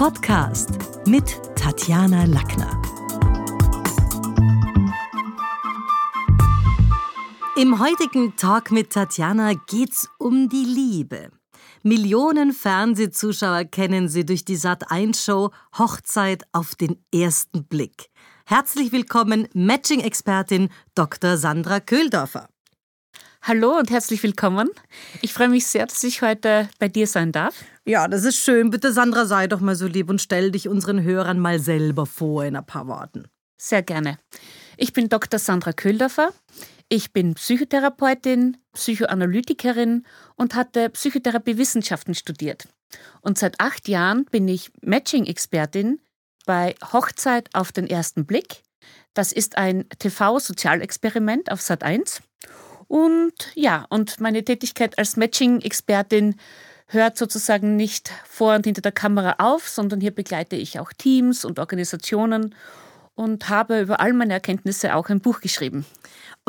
Podcast mit Tatjana Lackner. Im heutigen Talk mit Tatjana geht's um die Liebe. Millionen Fernsehzuschauer kennen sie durch die Sat1-Show Hochzeit auf den ersten Blick. Herzlich willkommen, Matching-Expertin Dr. Sandra Köhldorfer. Hallo und herzlich willkommen. Ich freue mich sehr, dass ich heute bei dir sein darf. Ja, das ist schön. Bitte, Sandra, sei doch mal so lieb und stell dich unseren Hörern mal selber vor in ein paar Worten. Sehr gerne. Ich bin Dr. Sandra Köhldorfer. Ich bin Psychotherapeutin, Psychoanalytikerin und hatte Psychotherapiewissenschaften studiert. Und seit acht Jahren bin ich Matching-Expertin bei Hochzeit auf den ersten Blick. Das ist ein TV-Sozialexperiment auf Sat 1 und ja, und meine Tätigkeit als Matching-Expertin hört sozusagen nicht vor und hinter der Kamera auf, sondern hier begleite ich auch Teams und Organisationen und habe über all meine Erkenntnisse auch ein Buch geschrieben.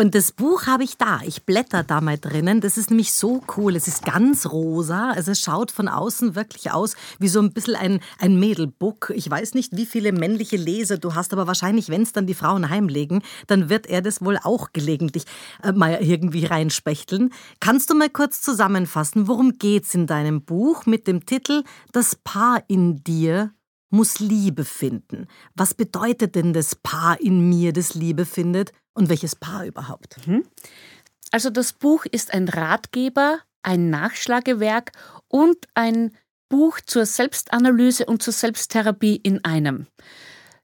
Und das Buch habe ich da. Ich blätter da mal drinnen. Das ist nämlich so cool. Es ist ganz rosa. Also es schaut von außen wirklich aus wie so ein bisschen ein, ein Mädelbook. Ich weiß nicht, wie viele männliche Leser du hast, aber wahrscheinlich, wenn es dann die Frauen heimlegen, dann wird er das wohl auch gelegentlich äh, mal irgendwie reinspechteln. Kannst du mal kurz zusammenfassen, worum geht's in deinem Buch mit dem Titel Das Paar in dir muss Liebe finden. Was bedeutet denn das Paar in mir, das Liebe findet? Und welches Paar überhaupt? Mhm. Also das Buch ist ein Ratgeber, ein Nachschlagewerk und ein Buch zur Selbstanalyse und zur Selbsttherapie in einem.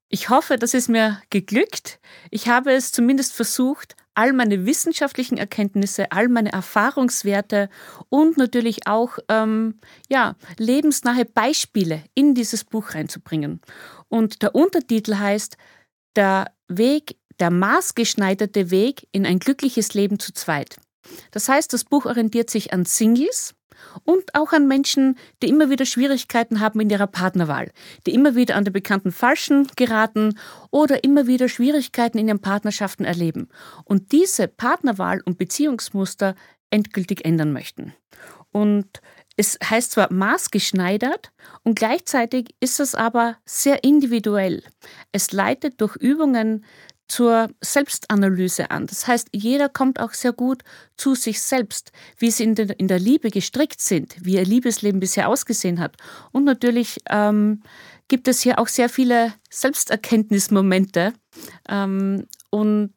Ich hoffe, das ist mir geglückt. Ich habe es zumindest versucht, all meine wissenschaftlichen Erkenntnisse, all meine Erfahrungswerte und natürlich auch ähm, ja, lebensnahe Beispiele in dieses Buch reinzubringen. Und der Untertitel heißt Der Weg, der maßgeschneiderte Weg in ein glückliches Leben zu zweit. Das heißt, das Buch orientiert sich an Singles, und auch an Menschen, die immer wieder Schwierigkeiten haben in ihrer Partnerwahl, die immer wieder an den bekannten Falschen geraten oder immer wieder Schwierigkeiten in ihren Partnerschaften erleben und diese Partnerwahl und Beziehungsmuster endgültig ändern möchten. Und es heißt zwar maßgeschneidert und gleichzeitig ist es aber sehr individuell. Es leitet durch Übungen zur Selbstanalyse an. Das heißt, jeder kommt auch sehr gut zu sich selbst, wie sie in der, in der Liebe gestrickt sind, wie ihr Liebesleben bisher ausgesehen hat. Und natürlich ähm, gibt es hier auch sehr viele Selbsterkenntnismomente. Ähm, und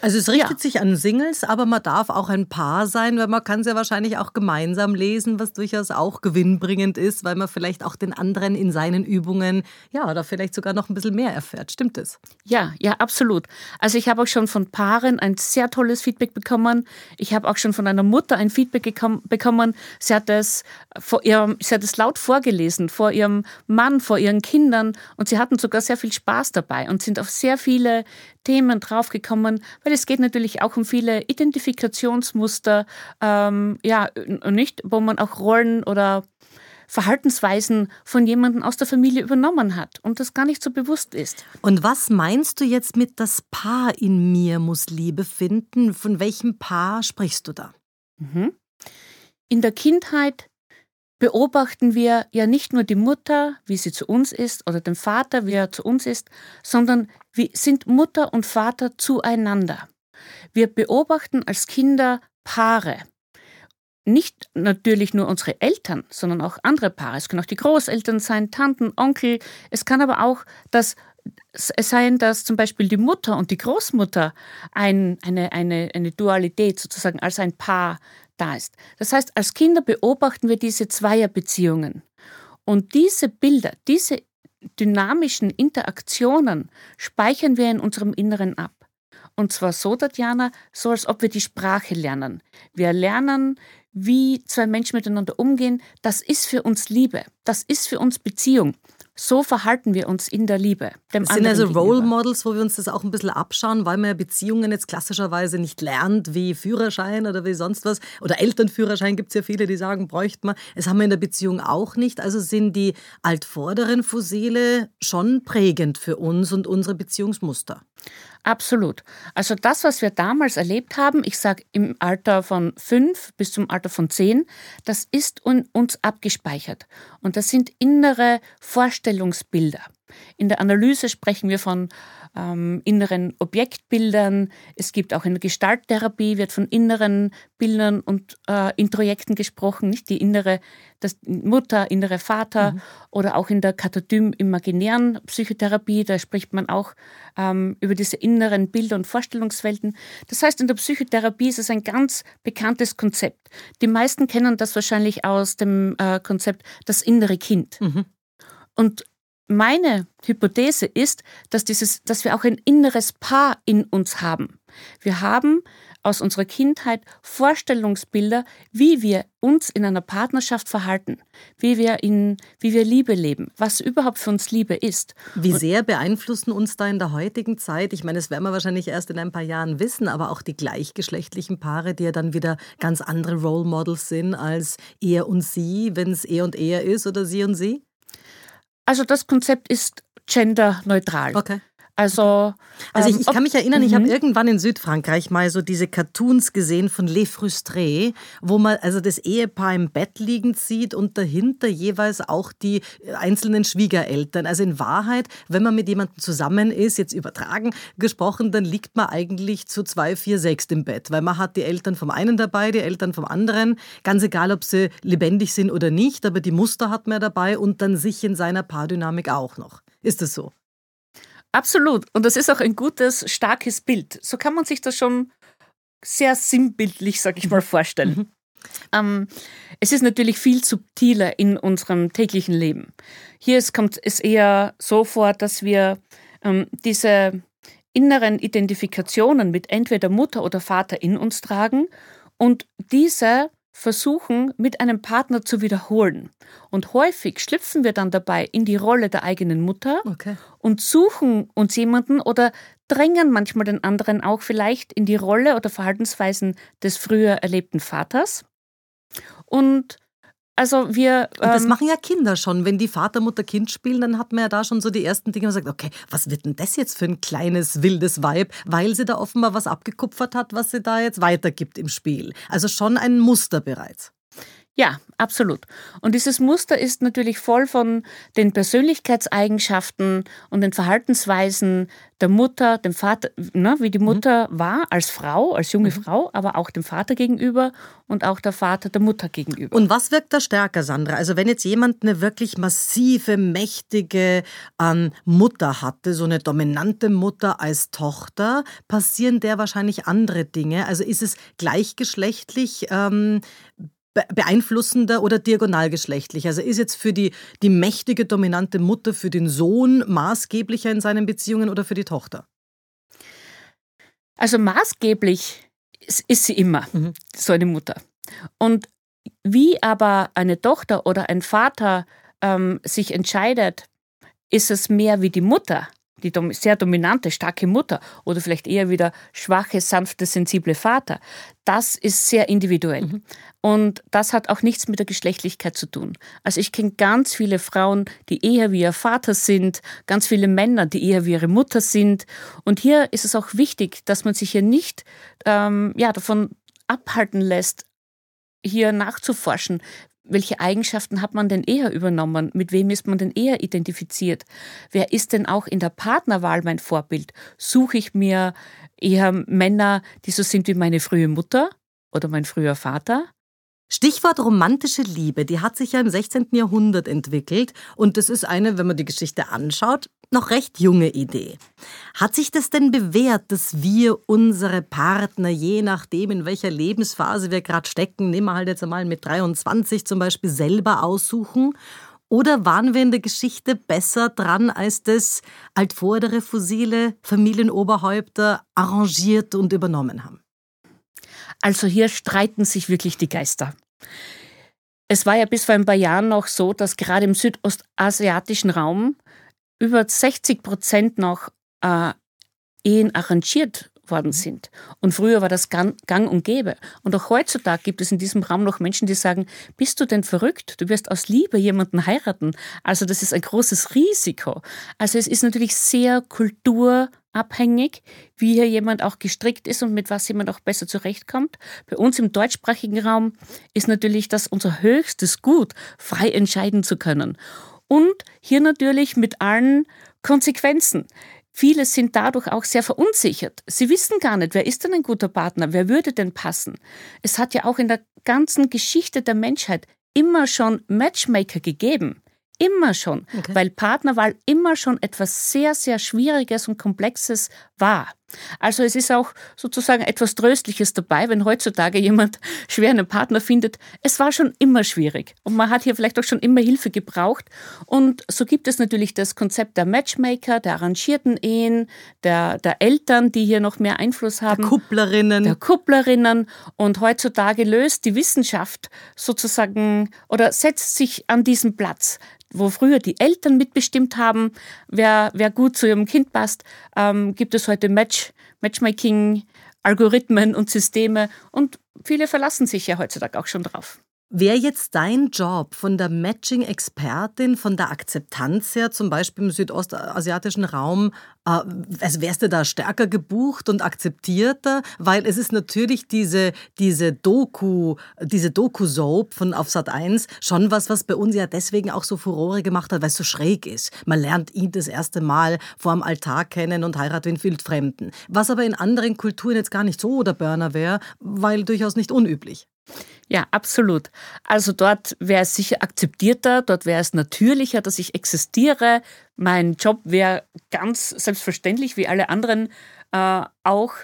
also es richtet ja. sich an Singles, aber man darf auch ein Paar sein, weil man kann es ja wahrscheinlich auch gemeinsam lesen, was durchaus auch gewinnbringend ist, weil man vielleicht auch den anderen in seinen Übungen, ja, oder vielleicht sogar noch ein bisschen mehr erfährt. Stimmt es? Ja, ja, absolut. Also ich habe auch schon von Paaren ein sehr tolles Feedback bekommen. Ich habe auch schon von einer Mutter ein Feedback bekommen. Sie hat es vor ihrem, sie hat es laut vorgelesen vor ihrem Mann, vor ihren Kindern und sie hatten sogar sehr viel Spaß dabei und sind auf sehr viele Themen draufgekommen, weil es geht natürlich auch um viele Identifikationsmuster, ähm, ja, nicht, wo man auch Rollen oder Verhaltensweisen von jemandem aus der Familie übernommen hat und das gar nicht so bewusst ist. Und was meinst du jetzt mit das Paar in mir muss Liebe finden? Von welchem Paar sprichst du da? Mhm. In der Kindheit beobachten wir ja nicht nur die Mutter, wie sie zu uns ist, oder den Vater, wie er zu uns ist, sondern wie sind Mutter und Vater zueinander. Wir beobachten als Kinder Paare. Nicht natürlich nur unsere Eltern, sondern auch andere Paare. Es können auch die Großeltern sein, Tanten, Onkel. Es kann aber auch das sein, dass zum Beispiel die Mutter und die Großmutter ein, eine, eine, eine Dualität sozusagen als ein Paar da ist. Das heißt, als Kinder beobachten wir diese Zweierbeziehungen. Und diese Bilder, diese dynamischen Interaktionen speichern wir in unserem Inneren ab. Und zwar so, Tatjana, so als ob wir die Sprache lernen. Wir lernen, wie zwei Menschen miteinander umgehen. Das ist für uns Liebe. Das ist für uns Beziehung. So verhalten wir uns in der Liebe. das sind also Role Models, wo wir uns das auch ein bisschen abschauen, weil man ja Beziehungen jetzt klassischerweise nicht lernt, wie Führerschein oder wie sonst was. Oder Elternführerschein gibt es ja viele, die sagen, bräuchte man. Das haben wir in der Beziehung auch nicht. Also sind die altvorderen Fossile schon prägend für uns und unsere Beziehungsmuster. Absolut. Also das, was wir damals erlebt haben, ich sage im Alter von fünf bis zum Alter von zehn, das ist uns abgespeichert. Und das sind innere Vorstellungsbilder. In der Analyse sprechen wir von ähm, inneren Objektbildern. Es gibt auch in der Gestalttherapie wird von inneren Bildern und äh, Introjekten gesprochen, nicht die innere das Mutter, innere Vater mhm. oder auch in der Katadym-imaginären Psychotherapie, da spricht man auch ähm, über diese inneren Bilder und Vorstellungswelten. Das heißt, in der Psychotherapie ist es ein ganz bekanntes Konzept. Die meisten kennen das wahrscheinlich aus dem äh, Konzept das innere Kind. Mhm. Und meine Hypothese ist, dass, dieses, dass wir auch ein inneres Paar in uns haben. Wir haben aus unserer Kindheit Vorstellungsbilder, wie wir uns in einer Partnerschaft verhalten, wie wir, in, wie wir Liebe leben, was überhaupt für uns Liebe ist. Wie sehr beeinflussen uns da in der heutigen Zeit, ich meine, das werden wir wahrscheinlich erst in ein paar Jahren wissen, aber auch die gleichgeschlechtlichen Paare, die ja dann wieder ganz andere Role Models sind als er und sie, wenn es er und er ist oder sie und sie? Also das Konzept ist genderneutral. Okay. Also, also ich, ähm, ich kann mich erinnern, ich habe mhm. irgendwann in Südfrankreich mal so diese Cartoons gesehen von Les Frustrés, wo man also das Ehepaar im Bett liegend sieht und dahinter jeweils auch die einzelnen Schwiegereltern. Also in Wahrheit, wenn man mit jemandem zusammen ist, jetzt übertragen gesprochen, dann liegt man eigentlich zu zwei, vier, sechs im Bett, weil man hat die Eltern vom einen dabei, die Eltern vom anderen, ganz egal, ob sie lebendig sind oder nicht, aber die Muster hat man dabei und dann sich in seiner Paardynamik auch noch. Ist das so? Absolut. Und das ist auch ein gutes, starkes Bild. So kann man sich das schon sehr sinnbildlich, sag ich mal, vorstellen. Mhm. Ähm, es ist natürlich viel subtiler in unserem täglichen Leben. Hier ist, kommt es eher so vor, dass wir ähm, diese inneren Identifikationen mit entweder Mutter oder Vater in uns tragen und diese versuchen, mit einem Partner zu wiederholen. Und häufig schlüpfen wir dann dabei in die Rolle der eigenen Mutter okay. und suchen uns jemanden oder drängen manchmal den anderen auch vielleicht in die Rolle oder Verhaltensweisen des früher erlebten Vaters. Und also wir. Und das ähm, machen ja Kinder schon. Wenn die Vater, Mutter, Kind spielen, dann hat man ja da schon so die ersten Dinge, man sagt, okay, was wird denn das jetzt für ein kleines, wildes Weib, weil sie da offenbar was abgekupfert hat, was sie da jetzt weitergibt im Spiel. Also schon ein Muster bereits. Ja, absolut. Und dieses Muster ist natürlich voll von den Persönlichkeitseigenschaften und den Verhaltensweisen der Mutter, dem Vater, ne, wie die mhm. Mutter mhm. war als Frau, als junge mhm. Frau, aber auch dem Vater gegenüber und auch der Vater der Mutter gegenüber. Und was wirkt da stärker, Sandra? Also wenn jetzt jemand eine wirklich massive, mächtige ähm, Mutter hatte, so eine dominante Mutter als Tochter, passieren der wahrscheinlich andere Dinge. Also ist es gleichgeschlechtlich ähm, beeinflussender oder diagonalgeschlechtlich? Also ist jetzt für die, die mächtige, dominante Mutter für den Sohn maßgeblicher in seinen Beziehungen oder für die Tochter? Also maßgeblich ist, ist sie immer, mhm. so eine Mutter. Und wie aber eine Tochter oder ein Vater ähm, sich entscheidet, ist es mehr wie die Mutter, die sehr dominante, starke Mutter oder vielleicht eher wieder schwache, sanfte, sensible Vater. Das ist sehr individuell. Mhm. Und das hat auch nichts mit der Geschlechtlichkeit zu tun. Also ich kenne ganz viele Frauen, die eher wie ihr Vater sind, ganz viele Männer, die eher wie ihre Mutter sind. Und hier ist es auch wichtig, dass man sich hier nicht ähm, ja, davon abhalten lässt, hier nachzuforschen, welche Eigenschaften hat man denn eher übernommen? Mit wem ist man denn eher identifiziert? Wer ist denn auch in der Partnerwahl mein Vorbild? Suche ich mir eher Männer, die so sind wie meine frühe Mutter oder mein früher Vater? Stichwort romantische Liebe, die hat sich ja im 16. Jahrhundert entwickelt und das ist eine, wenn man die Geschichte anschaut, noch recht junge Idee. Hat sich das denn bewährt, dass wir unsere Partner, je nachdem, in welcher Lebensphase wir gerade stecken, nehmen wir halt jetzt einmal mit 23 zum Beispiel, selber aussuchen? Oder waren wir in der Geschichte besser dran, als das altvordere fossile Familienoberhäupter arrangiert und übernommen haben? Also hier streiten sich wirklich die Geister. Es war ja bis vor ein paar Jahren noch so, dass gerade im südostasiatischen Raum über 60 Prozent noch äh, Ehen arrangiert worden sind. Und früher war das gang, und gäbe. Und auch heutzutage gibt es in diesem Raum noch Menschen, die sagen, bist du denn verrückt? Du wirst aus Liebe jemanden heiraten. Also das ist ein großes Risiko. Also es ist natürlich sehr kultur- abhängig, wie hier jemand auch gestrickt ist und mit was jemand auch besser zurechtkommt. Bei uns im deutschsprachigen Raum ist natürlich das unser höchstes Gut, frei entscheiden zu können. Und hier natürlich mit allen Konsequenzen. Viele sind dadurch auch sehr verunsichert. Sie wissen gar nicht, wer ist denn ein guter Partner, wer würde denn passen. Es hat ja auch in der ganzen Geschichte der Menschheit immer schon Matchmaker gegeben. Immer schon, okay. weil Partnerwahl immer schon etwas sehr, sehr Schwieriges und Komplexes war. Also es ist auch sozusagen etwas Tröstliches dabei, wenn heutzutage jemand schwer einen Partner findet. Es war schon immer schwierig und man hat hier vielleicht auch schon immer Hilfe gebraucht. Und so gibt es natürlich das Konzept der Matchmaker, der arrangierten Ehen, der, der Eltern, die hier noch mehr Einfluss haben. Der Kupplerinnen. Der Kupplerinnen. Und heutzutage löst die Wissenschaft sozusagen oder setzt sich an diesen Platz wo früher die Eltern mitbestimmt haben, wer, wer gut zu ihrem Kind passt, ähm, gibt es heute Match, Matchmaking, Algorithmen und Systeme und viele verlassen sich ja heutzutage auch schon drauf. Wäre jetzt dein Job von der Matching-Expertin, von der Akzeptanz her, zum Beispiel im südostasiatischen Raum, äh, also wärst du da stärker gebucht und akzeptierter? Weil es ist natürlich diese, diese Doku, diese Doku-Soap von auf Sat 1 schon was, was bei uns ja deswegen auch so Furore gemacht hat, weil es so schräg ist. Man lernt ihn das erste Mal vor dem Altar kennen und heiratet ihn Wildfremden. Was aber in anderen Kulturen jetzt gar nicht so der Burner wäre, weil durchaus nicht unüblich. Ja, absolut. Also dort wäre es sicher akzeptierter, dort wäre es natürlicher, dass ich existiere. Mein Job wäre ganz selbstverständlich, wie alle anderen äh, auch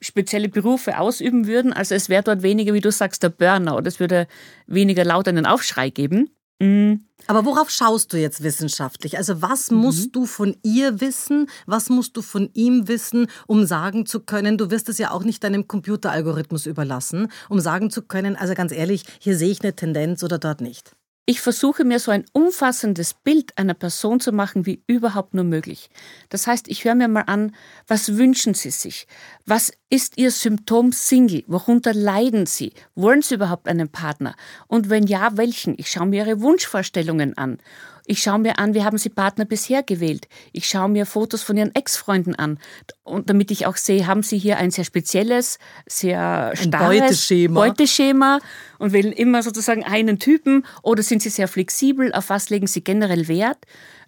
spezielle Berufe ausüben würden. Also es wäre dort weniger, wie du sagst, der Burner oder es würde weniger laut einen Aufschrei geben. Mhm. Aber worauf schaust du jetzt wissenschaftlich? Also was mhm. musst du von ihr wissen? Was musst du von ihm wissen, um sagen zu können, du wirst es ja auch nicht deinem Computeralgorithmus überlassen, um sagen zu können, also ganz ehrlich, hier sehe ich eine Tendenz oder dort nicht. Ich versuche mir so ein umfassendes Bild einer Person zu machen, wie überhaupt nur möglich. Das heißt, ich höre mir mal an, was wünschen Sie sich? Was ist Ihr Symptom Single? Worunter leiden Sie? Wollen Sie überhaupt einen Partner? Und wenn ja, welchen? Ich schaue mir Ihre Wunschvorstellungen an. Ich schaue mir an, wie haben Sie Partner bisher gewählt. Ich schaue mir Fotos von Ihren Ex-Freunden an. Und damit ich auch sehe, haben Sie hier ein sehr spezielles, sehr starres Beuteschema. Beuteschema und wählen immer sozusagen einen Typen oder sind Sie sehr flexibel? Auf was legen Sie generell Wert?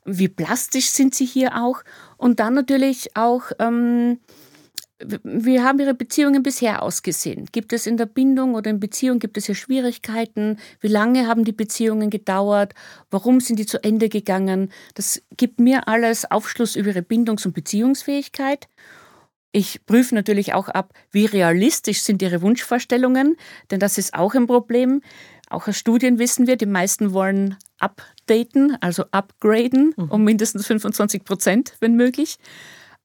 Wie plastisch sind Sie hier auch? Und dann natürlich auch, ähm, wie haben Ihre Beziehungen bisher ausgesehen? Gibt es in der Bindung oder in Beziehung, gibt es hier Schwierigkeiten? Wie lange haben die Beziehungen gedauert? Warum sind die zu Ende gegangen? Das gibt mir alles Aufschluss über Ihre Bindungs- und Beziehungsfähigkeit. Ich prüfe natürlich auch ab, wie realistisch sind Ihre Wunschvorstellungen, denn das ist auch ein Problem. Auch aus Studien wissen wir, die meisten wollen updaten, also upgraden mhm. um mindestens 25 Prozent, wenn möglich.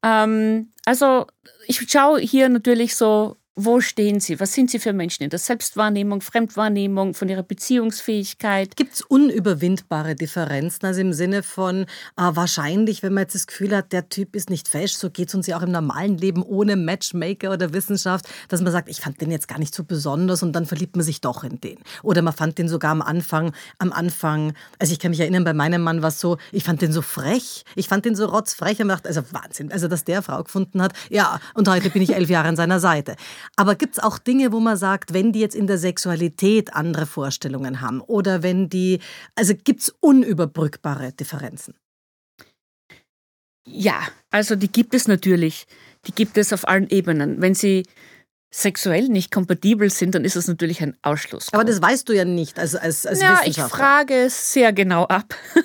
Ähm, also ich schaue hier natürlich so, wo stehen Sie? Was sind Sie für Menschen in der Selbstwahrnehmung, Fremdwahrnehmung, von Ihrer Beziehungsfähigkeit? Gibt es unüberwindbare Differenzen? Also im Sinne von, äh, wahrscheinlich, wenn man jetzt das Gefühl hat, der Typ ist nicht fesch, so geht es uns ja auch im normalen Leben ohne Matchmaker oder Wissenschaft, dass man sagt, ich fand den jetzt gar nicht so besonders und dann verliebt man sich doch in den. Oder man fand den sogar am Anfang, am Anfang, also ich kann mich erinnern, bei meinem Mann war es so, ich fand den so frech, ich fand den so rotzfrech und dachte, also Wahnsinn, also dass der Frau gefunden hat, ja, und heute bin ich elf Jahre an seiner Seite. Aber gibt es auch Dinge, wo man sagt, wenn die jetzt in der Sexualität andere Vorstellungen haben oder wenn die, also gibt es unüberbrückbare Differenzen? Ja, also die gibt es natürlich. Die gibt es auf allen Ebenen. Wenn sie sexuell nicht kompatibel sind, dann ist das natürlich ein Ausschluss. Aber das weißt du ja nicht als, als, als ja, ich frage es sehr genau ab.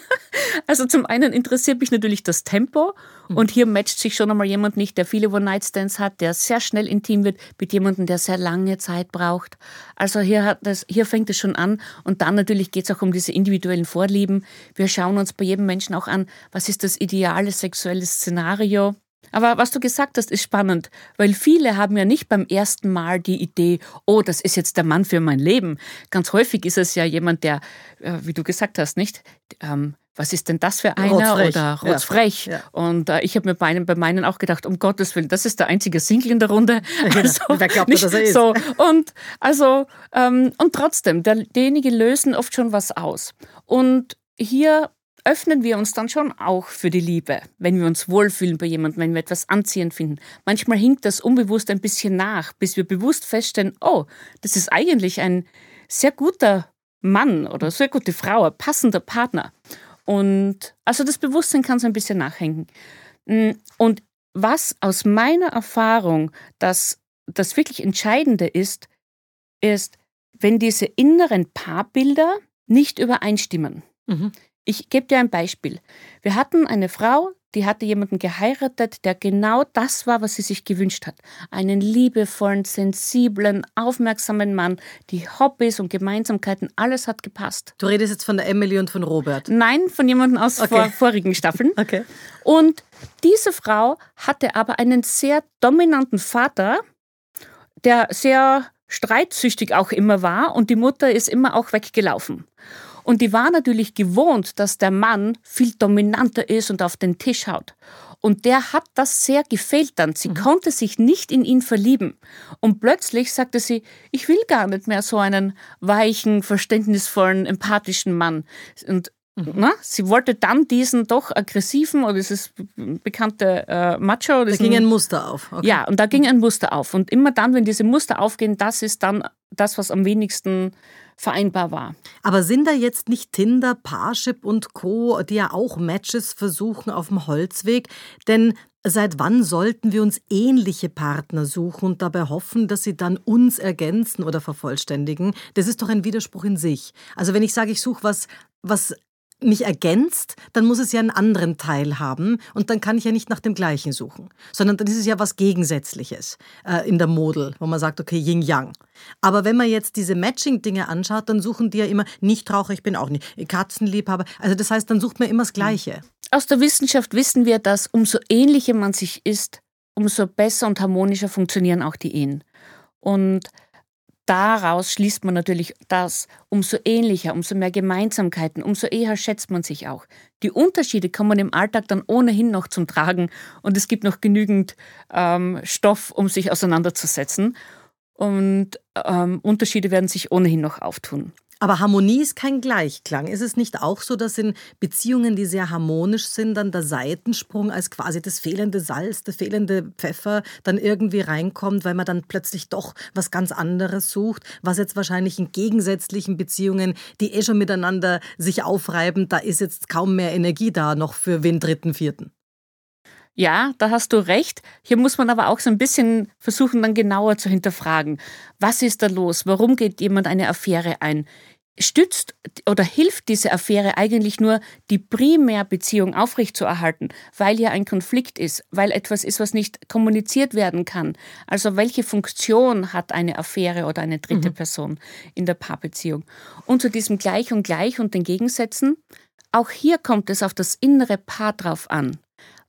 also zum einen interessiert mich natürlich das Tempo mhm. und hier matcht sich schon einmal jemand nicht, der viele One-Night-Stands hat, der sehr schnell intim wird, mit jemandem, der sehr lange Zeit braucht. Also hier, hat das, hier fängt es schon an und dann natürlich geht es auch um diese individuellen Vorlieben. Wir schauen uns bei jedem Menschen auch an, was ist das ideale sexuelle Szenario aber was du gesagt hast, ist spannend, weil viele haben ja nicht beim ersten Mal die Idee, oh, das ist jetzt der Mann für mein Leben. Ganz häufig ist es ja jemand, der, äh, wie du gesagt hast, nicht, ähm, was ist denn das für einer rotzfrech. oder rotzfrech. Ja. Und äh, ich habe mir bei, einem, bei meinen auch gedacht, um Gottes Willen, das ist der einzige Single in der Runde. Also, Wer glaubt, nicht dass er ist? So. Und, also, ähm, und trotzdem, der, derjenige lösen oft schon was aus. Und hier öffnen wir uns dann schon auch für die Liebe, wenn wir uns wohlfühlen bei jemandem, wenn wir etwas anziehend finden. Manchmal hinkt das unbewusst ein bisschen nach, bis wir bewusst feststellen, oh, das ist eigentlich ein sehr guter Mann oder sehr gute Frau, ein passender Partner. Und also das Bewusstsein kann so ein bisschen nachhängen. Mm, und was aus meiner Erfahrung das, das wirklich Entscheidende ist, ist, wenn diese inneren Paarbilder nicht übereinstimmen. Mhm. Ich gebe dir ein Beispiel. Wir hatten eine Frau, die hatte jemanden geheiratet, der genau das war, was sie sich gewünscht hat. Einen liebevollen, sensiblen, aufmerksamen Mann, die Hobbys und Gemeinsamkeiten, alles hat gepasst. Du redest jetzt von der Emily und von Robert? Nein, von jemandem aus okay. vor, vorigen Staffeln. Okay. Und diese Frau hatte aber einen sehr dominanten Vater, der sehr streitsüchtig auch immer war und die Mutter ist immer auch weggelaufen. Und die war natürlich gewohnt, dass der Mann viel dominanter ist und auf den Tisch haut. Und der hat das sehr gefehlt dann. Sie mhm. konnte sich nicht in ihn verlieben. Und plötzlich sagte sie, ich will gar nicht mehr so einen weichen, verständnisvollen, empathischen Mann. Und Mhm. Na, sie wollte dann diesen doch aggressiven oder dieses bekannte äh, Macho. Da ging ein Muster auf. Okay. Ja, und da ging ein Muster auf. Und immer dann, wenn diese Muster aufgehen, das ist dann das, was am wenigsten vereinbar war. Aber sind da jetzt nicht Tinder, Parship und Co., die ja auch Matches versuchen auf dem Holzweg? Denn Seit wann sollten wir uns ähnliche Partner suchen und dabei hoffen, dass sie dann uns ergänzen oder vervollständigen? Das ist doch ein Widerspruch in sich. Also wenn ich sage, ich suche was, was mich ergänzt, dann muss es ja einen anderen Teil haben und dann kann ich ja nicht nach dem gleichen suchen, sondern dann ist es ja was Gegensätzliches äh, in der Model, wo man sagt, okay, Yin-Yang. Aber wenn man jetzt diese Matching-Dinge anschaut, dann suchen die ja immer nicht Raucher, ich bin auch nicht Katzenliebhaber. Also das heißt, dann sucht man immer das Gleiche. Aus der Wissenschaft wissen wir, dass umso ähnlicher man sich ist, umso besser und harmonischer funktionieren auch die Ehen. Und daraus schließt man natürlich das, umso ähnlicher, umso mehr Gemeinsamkeiten, umso eher schätzt man sich auch. Die Unterschiede kommen im Alltag dann ohnehin noch zum Tragen und es gibt noch genügend ähm, Stoff, um sich auseinanderzusetzen. Und ähm, Unterschiede werden sich ohnehin noch auftun. Aber Harmonie ist kein Gleichklang. Ist es nicht auch so, dass in Beziehungen, die sehr harmonisch sind, dann der Seitensprung als quasi das fehlende Salz, der fehlende Pfeffer dann irgendwie reinkommt, weil man dann plötzlich doch was ganz anderes sucht, was jetzt wahrscheinlich in gegensätzlichen Beziehungen, die eh schon miteinander sich aufreiben, da ist jetzt kaum mehr Energie da noch für wen dritten, vierten. Ja, da hast du recht. Hier muss man aber auch so ein bisschen versuchen, dann genauer zu hinterfragen. Was ist da los? Warum geht jemand eine Affäre ein? Stützt oder hilft diese Affäre eigentlich nur, die Primärbeziehung aufrechtzuerhalten, weil hier ein Konflikt ist, weil etwas ist, was nicht kommuniziert werden kann? Also welche Funktion hat eine Affäre oder eine dritte mhm. Person in der Paarbeziehung? Und zu diesem Gleich und Gleich und den Gegensätzen, auch hier kommt es auf das innere Paar drauf an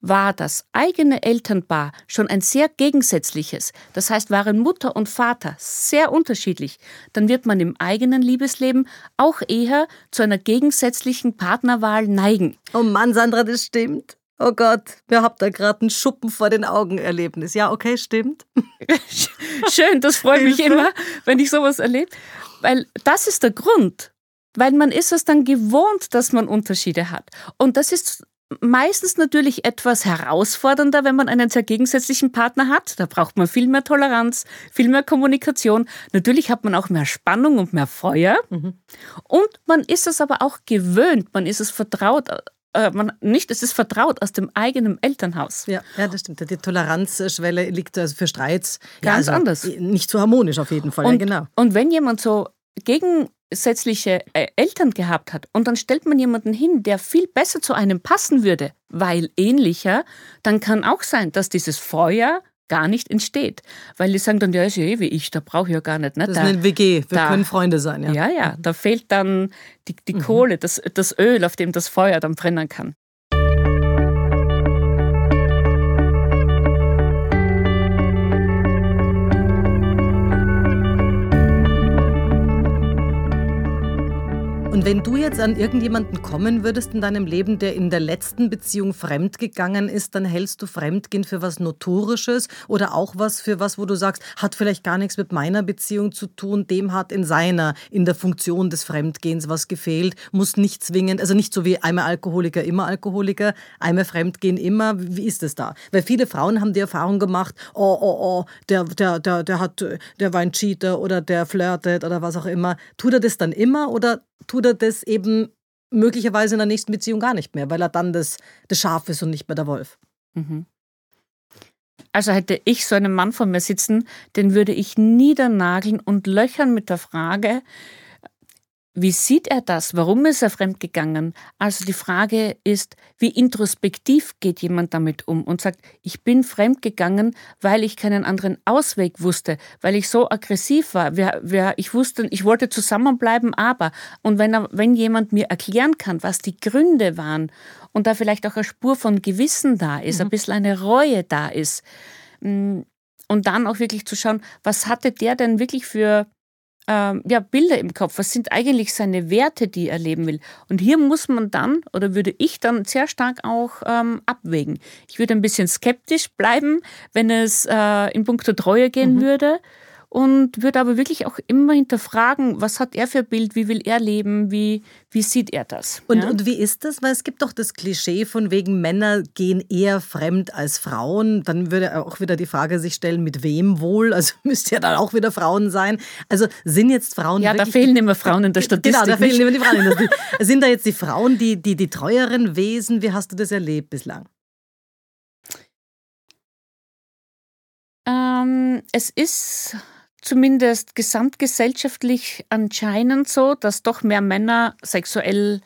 war das eigene Elternpaar schon ein sehr gegensätzliches, das heißt waren Mutter und Vater sehr unterschiedlich, dann wird man im eigenen Liebesleben auch eher zu einer gegensätzlichen Partnerwahl neigen. Oh Mann, Sandra, das stimmt. Oh Gott, wir habt da gerade einen Schuppen vor den Augen Erlebnis. Ja, okay, stimmt. Schön, das freut mich immer, wenn ich sowas erlebe, weil das ist der Grund, weil man ist es dann gewohnt, dass man Unterschiede hat. Und das ist meistens natürlich etwas herausfordernder, wenn man einen sehr gegensätzlichen Partner hat. Da braucht man viel mehr Toleranz, viel mehr Kommunikation. Natürlich hat man auch mehr Spannung und mehr Feuer. Mhm. Und man ist es aber auch gewöhnt, man ist es vertraut. Äh, man, nicht, es ist vertraut aus dem eigenen Elternhaus. Ja, ja das stimmt. Die Toleranzschwelle liegt also für Streits ganz ja, also anders. Nicht so harmonisch auf jeden Fall. Und, ja, genau. und wenn jemand so gegen gegensätzliche äh, Eltern gehabt hat und dann stellt man jemanden hin, der viel besser zu einem passen würde, weil ähnlicher, dann kann auch sein, dass dieses Feuer gar nicht entsteht. Weil die sagen dann, ja, ist ja eh wie ich, da brauche ich ja gar nicht. Ne? Das ist eine WG, wir da, können Freunde sein. Ja, ja, ja da fehlt dann die, die mhm. Kohle, das, das Öl, auf dem das Feuer dann brennen kann. Und wenn du jetzt an irgendjemanden kommen würdest in deinem Leben, der in der letzten Beziehung fremdgegangen ist, dann hältst du Fremdgehen für was Notorisches oder auch was für was, wo du sagst, hat vielleicht gar nichts mit meiner Beziehung zu tun, dem hat in seiner, in der Funktion des Fremdgehens was gefehlt, muss nicht zwingend, also nicht so wie einmal Alkoholiker, immer Alkoholiker, einmal Fremdgehen immer. Wie ist es da? Weil viele Frauen haben die Erfahrung gemacht, oh, oh, oh, der, der, der, der hat, der war ein Cheater oder der flirtet oder was auch immer. Tut er das dann immer oder tut er das eben möglicherweise in der nächsten Beziehung gar nicht mehr, weil er dann das, das Schaf ist und nicht mehr der Wolf? Mhm. Also hätte ich so einen Mann vor mir sitzen, den würde ich niedernageln und löchern mit der Frage, wie sieht er das? Warum ist er fremdgegangen? Also die Frage ist, wie introspektiv geht jemand damit um und sagt, ich bin fremdgegangen, weil ich keinen anderen Ausweg wusste, weil ich so aggressiv war. Ich wusste, ich wollte zusammenbleiben, aber. Und wenn, er, wenn jemand mir erklären kann, was die Gründe waren und da vielleicht auch eine Spur von Gewissen da ist, mhm. ein bisschen eine Reue da ist, mm, und dann auch wirklich zu schauen, was hatte der denn wirklich für ähm, ja, Bilder im Kopf. Was sind eigentlich seine Werte, die er leben will? Und hier muss man dann, oder würde ich dann sehr stark auch ähm, abwägen. Ich würde ein bisschen skeptisch bleiben, wenn es äh, in puncto Treue gehen mhm. würde und würde aber wirklich auch immer hinterfragen, was hat er für Bild, wie will er leben, wie, wie sieht er das. Und, ja? und wie ist das? Weil es gibt doch das Klischee von wegen Männer gehen eher fremd als Frauen. Dann würde auch wieder die Frage sich stellen, mit wem wohl? Also müsste ja dann auch wieder Frauen sein. Also sind jetzt Frauen. Ja, da fehlen immer Frauen in der Statistik. Genau, da fehlen immer die Frauen in der Statistik. sind da jetzt die Frauen, die, die, die treueren Wesen? Wie hast du das erlebt bislang? Ähm, es ist zumindest gesamtgesellschaftlich anscheinend so, dass doch mehr Männer sexuell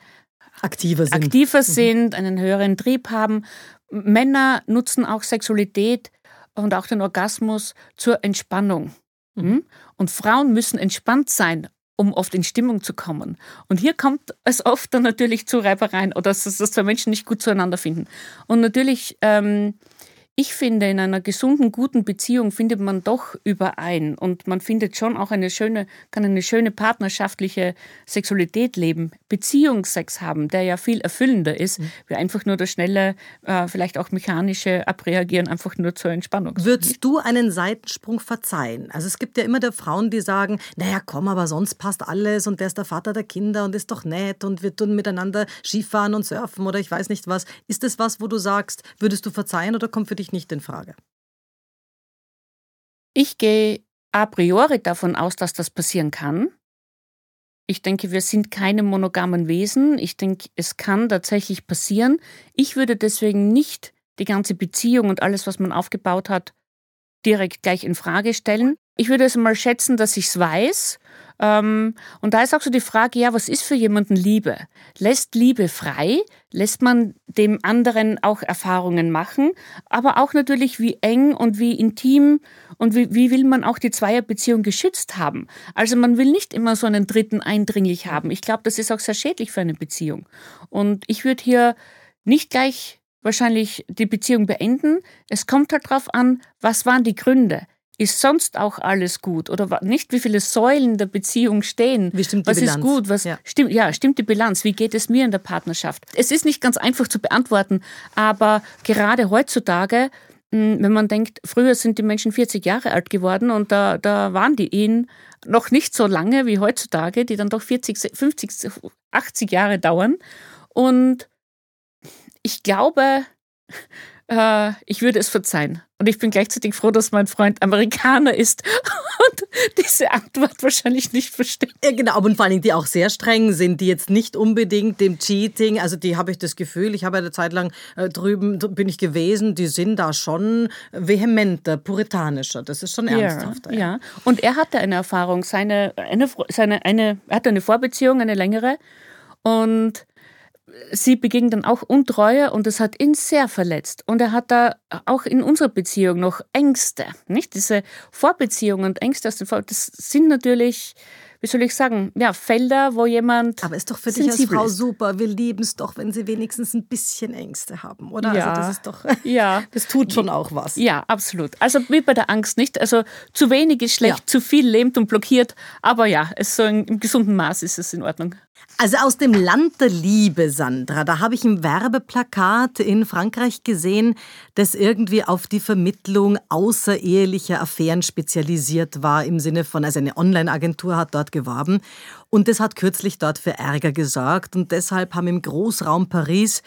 aktiver sind, aktiver mhm. sind einen höheren Trieb haben. Männer nutzen auch Sexualität und auch den Orgasmus zur Entspannung. Mhm. Hm? Und Frauen müssen entspannt sein, um oft in Stimmung zu kommen. Und hier kommt es oft dann natürlich zu Reibereien oder dass, dass zwei Menschen nicht gut zueinander finden. Und natürlich ähm, ich finde, in einer gesunden, guten Beziehung findet man doch überein und man findet schon auch eine schöne, kann eine schöne partnerschaftliche Sexualität leben, Beziehungsex haben, der ja viel erfüllender ist, mhm. wie einfach nur das schnelle, äh, vielleicht auch mechanische Abreagieren, einfach nur zur Entspannung. Würdest du einen Seitensprung verzeihen? Also es gibt ja immer der Frauen, die sagen, naja, komm, aber sonst passt alles und der ist der Vater der Kinder und ist doch nett und wir tun miteinander Skifahren und surfen oder ich weiß nicht was. Ist das was, wo du sagst, würdest du verzeihen oder kommt für dich dich nicht in Frage. Ich gehe a priori davon aus, dass das passieren kann. Ich denke, wir sind keine monogamen Wesen. Ich denke, es kann tatsächlich passieren. Ich würde deswegen nicht die ganze Beziehung und alles, was man aufgebaut hat, direkt gleich in Frage stellen. Ich würde es mal schätzen, dass ich es weiß und da ist auch so die Frage, ja, was ist für jemanden Liebe? Lässt Liebe frei? Lässt man dem anderen auch Erfahrungen machen? Aber auch natürlich, wie eng und wie intim und wie, wie will man auch die Zweierbeziehung geschützt haben? Also man will nicht immer so einen Dritten eindringlich haben. Ich glaube, das ist auch sehr schädlich für eine Beziehung. Und ich würde hier nicht gleich wahrscheinlich die Beziehung beenden. Es kommt halt darauf an, was waren die Gründe? Ist sonst auch alles gut oder nicht, wie viele Säulen der Beziehung stehen. Wie stimmt die was Bilanz? ist gut, was ja. stimmt, ja, stimmt die Bilanz? Wie geht es mir in der Partnerschaft? Es ist nicht ganz einfach zu beantworten, aber gerade heutzutage, hm, wenn man denkt, früher sind die Menschen 40 Jahre alt geworden und da, da waren die Ehen noch nicht so lange wie heutzutage, die dann doch 40, 50, 80 Jahre dauern. Und ich glaube, äh, ich würde es verzeihen. Und ich bin gleichzeitig froh, dass mein Freund Amerikaner ist und diese Antwort wahrscheinlich nicht versteht. Ja, genau, und vor allen Dingen, die auch sehr streng sind, die jetzt nicht unbedingt dem Cheating, also die habe ich das Gefühl, ich habe eine Zeit lang äh, drüben, bin ich gewesen, die sind da schon vehementer, puritanischer. Das ist schon ernsthafter. Ja, ja. und er hatte eine Erfahrung, seine, eine, seine, eine, er hatte eine Vorbeziehung, eine längere. Und sie beging dann auch Untreue und das hat ihn sehr verletzt. Und er hat da auch in unserer Beziehung noch Ängste. Nicht? Diese Vorbeziehungen und Ängste aus dem Vor das sind natürlich, wie soll ich sagen, ja, Felder, wo jemand. Aber ist doch für dich als Frau ist. super. Wir lieben es doch, wenn sie wenigstens ein bisschen Ängste haben, oder? Ja, also das ist doch. Ja. Das tut schon auch was. Ja, absolut. Also wie bei der Angst nicht. Also zu wenig ist schlecht, ja. zu viel lähmt und blockiert. Aber ja, es so im gesunden Maß ist es in Ordnung. Also aus dem Land der Liebe, Sandra, da habe ich ein Werbeplakat in Frankreich gesehen, das irgendwie auf die Vermittlung außerehelicher Affären spezialisiert war, im Sinne von, also eine Online-Agentur hat dort geworben und das hat kürzlich dort für Ärger gesorgt und deshalb haben im Großraum Paris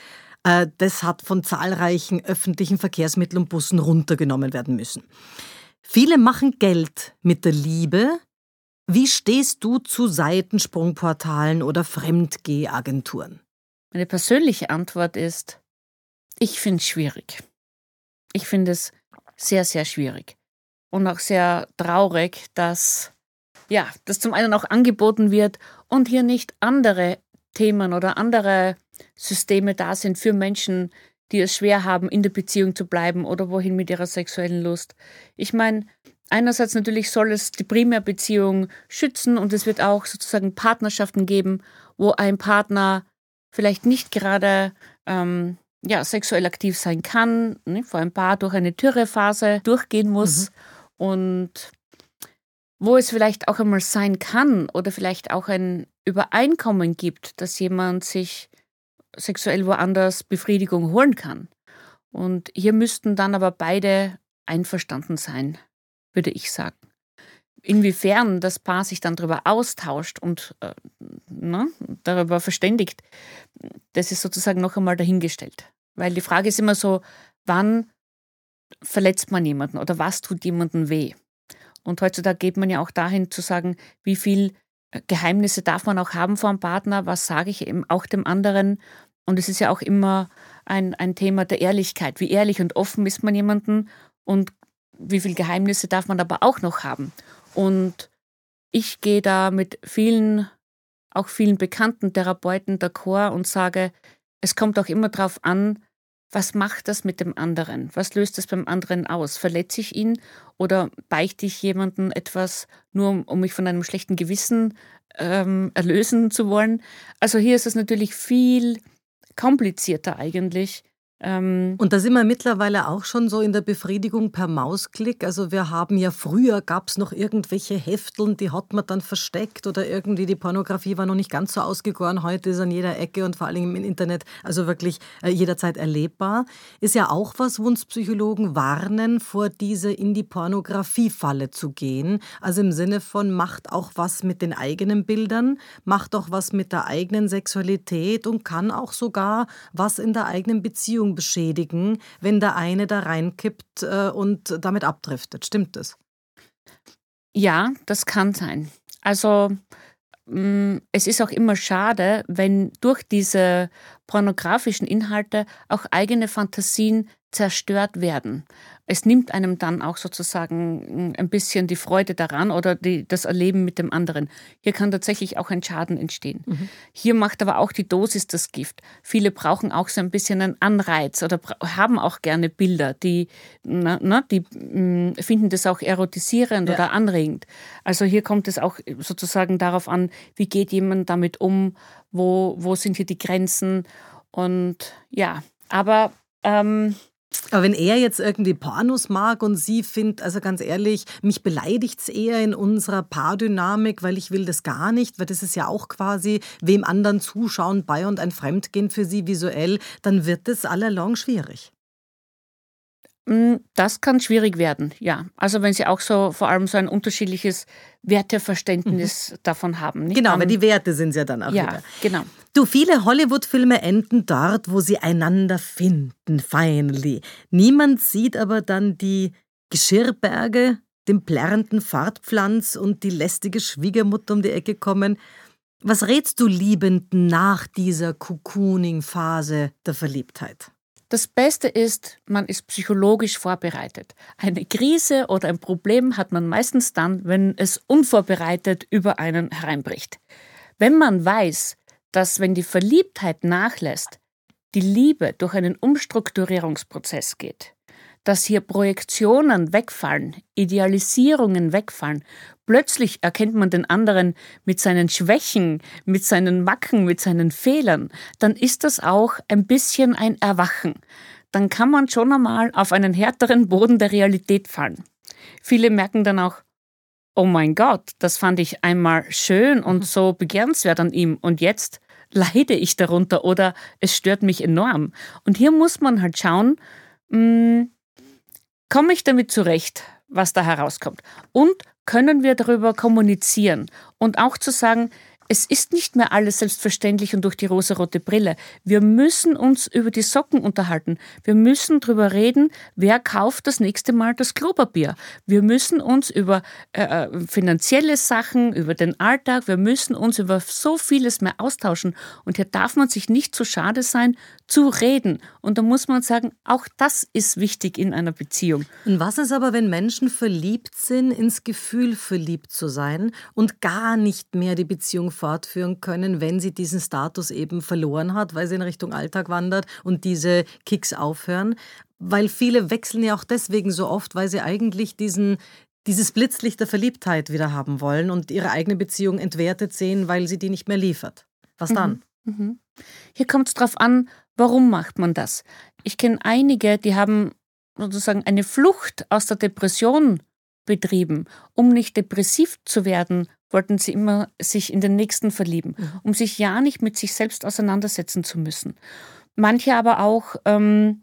äh, das hat von zahlreichen öffentlichen Verkehrsmitteln und Bussen runtergenommen werden müssen. Viele machen Geld mit der Liebe, wie stehst du zu Seitensprungportalen oder Fremdgehagenturen? Meine persönliche Antwort ist, ich finde es schwierig. Ich finde es sehr, sehr schwierig. Und auch sehr traurig, dass, ja, das zum einen auch angeboten wird und hier nicht andere Themen oder andere Systeme da sind für Menschen, die es schwer haben, in der Beziehung zu bleiben oder wohin mit ihrer sexuellen Lust. Ich meine, Einerseits natürlich soll es die Primärbeziehung schützen und es wird auch sozusagen Partnerschaften geben, wo ein Partner vielleicht nicht gerade ähm, ja, sexuell aktiv sein kann, ne, vor ein Paar durch eine Türephase durchgehen muss mhm. und wo es vielleicht auch einmal sein kann oder vielleicht auch ein Übereinkommen gibt, dass jemand sich sexuell woanders Befriedigung holen kann. Und hier müssten dann aber beide einverstanden sein würde ich sagen. Inwiefern das Paar sich dann darüber austauscht und äh, ne, darüber verständigt, das ist sozusagen noch einmal dahingestellt. Weil die Frage ist immer so, wann verletzt man jemanden oder was tut jemandem weh? Und heutzutage geht man ja auch dahin zu sagen, wie viel äh, Geheimnisse darf man auch haben vor einem Partner, was sage ich eben auch dem anderen. Und es ist ja auch immer ein, ein Thema der Ehrlichkeit. Wie ehrlich und offen ist man jemanden und wie viele Geheimnisse darf man aber auch noch haben? Und ich gehe da mit vielen, auch vielen bekannten Therapeuten d'accord und sage, es kommt auch immer darauf an, was macht das mit dem anderen? Was löst das beim anderen aus? Verletze ich ihn oder beichte ich jemanden etwas nur, um mich von einem schlechten Gewissen ähm, erlösen zu wollen? Also hier ist es natürlich viel komplizierter eigentlich, ähm und da sind wir mittlerweile auch schon so in der Befriedigung per Mausklick. Also wir haben ja früher gab es noch irgendwelche Hefteln, die hat man dann versteckt oder irgendwie die Pornografie war noch nicht ganz so ausgegoren. Heute ist an jeder Ecke und vor allem im Internet also wirklich äh, jederzeit erlebbar. Ist ja auch was, wo uns Psychologen warnen, vor diese in die Pornografie-Falle zu gehen. Also im Sinne von macht auch was mit den eigenen Bildern, macht auch was mit der eigenen Sexualität und kann auch sogar was in der eigenen Beziehung Beziehung beschädigen, wenn der eine da reinkippt äh, und damit abdriftet. Stimmt das? Ja, das kann sein. Also mm, es ist auch immer schade, wenn durch diese pornografischen Inhalte auch eigene Fantasien zerstört werden es nimmt einem dann auch sozusagen mm, ein bisschen die Freude daran oder die, das Erleben mit dem anderen. Hier kann tatsächlich auch ein Schaden entstehen. Mhm. Hier macht aber auch die Dosis das Gift. Viele brauchen auch so ein bisschen einen Anreiz oder haben auch gerne Bilder, die, na, na, die mh, mm, finden das auch erotisierend ja. oder anregend. Also hier kommt es auch sozusagen darauf an, wie geht jemand damit um, wo, wo sind hier die Grenzen und ja, aber ähm, aber wenn er jetzt irgendwie Pornos mag und sie findet, also ganz ehrlich, mich beleidigt es eher in unserer Paardynamik, weil ich will das gar nicht, weil das ist ja auch quasi wem anderen zuschauen bei und ein Fremdgehen für sie visuell, dann wird es allalong schwierig. Mm, das kann schwierig werden, ja. Also wenn Sie auch so vor allem so ein unterschiedliches Werteverständnis mhm. davon haben. Nicht? Genau, weil die Werte sind ja dann auch ja, wieder. genau. Du, viele Hollywood-Filme enden dort, wo sie einander finden, finally. Niemand sieht aber dann die Geschirrberge, den plärrenden Fahrtpflanz und die lästige Schwiegermutter um die Ecke kommen. Was rätst du Liebenden nach dieser Cocooning-Phase der Verliebtheit? Das Beste ist, man ist psychologisch vorbereitet. Eine Krise oder ein Problem hat man meistens dann, wenn es unvorbereitet über einen hereinbricht. Wenn man weiß, dass wenn die Verliebtheit nachlässt, die Liebe durch einen Umstrukturierungsprozess geht, dass hier Projektionen wegfallen, Idealisierungen wegfallen. Plötzlich erkennt man den anderen mit seinen Schwächen, mit seinen Macken, mit seinen Fehlern. Dann ist das auch ein bisschen ein Erwachen. Dann kann man schon einmal auf einen härteren Boden der Realität fallen. Viele merken dann auch, oh mein Gott, das fand ich einmal schön und mhm. so begehrenswert an ihm und jetzt leide ich darunter oder es stört mich enorm. Und hier muss man halt schauen, hm, komme ich damit zurecht, was da herauskommt? Und können wir darüber kommunizieren und auch zu sagen, es ist nicht mehr alles selbstverständlich und durch die rosarote Brille. Wir müssen uns über die Socken unterhalten. Wir müssen darüber reden, wer kauft das nächste Mal das Klopapier. Wir müssen uns über äh, äh, finanzielle Sachen, über den Alltag, wir müssen uns über so vieles mehr austauschen. Und hier darf man sich nicht zu schade sein, zu reden. Und da muss man sagen, auch das ist wichtig in einer Beziehung. Und was ist aber, wenn Menschen verliebt sind, ins Gefühl verliebt zu sein und gar nicht mehr die Beziehung fortführen können, wenn sie diesen Status eben verloren hat, weil sie in Richtung Alltag wandert und diese Kicks aufhören. Weil viele wechseln ja auch deswegen so oft, weil sie eigentlich diesen, dieses Blitzlicht der Verliebtheit wieder haben wollen und ihre eigene Beziehung entwertet sehen, weil sie die nicht mehr liefert. Was dann? Mhm. Mhm. Hier kommt es darauf an, warum macht man das. Ich kenne einige, die haben sozusagen eine Flucht aus der Depression betrieben, um nicht depressiv zu werden, wollten sie immer sich in den Nächsten verlieben, mhm. um sich ja nicht mit sich selbst auseinandersetzen zu müssen. Manche aber auch ähm,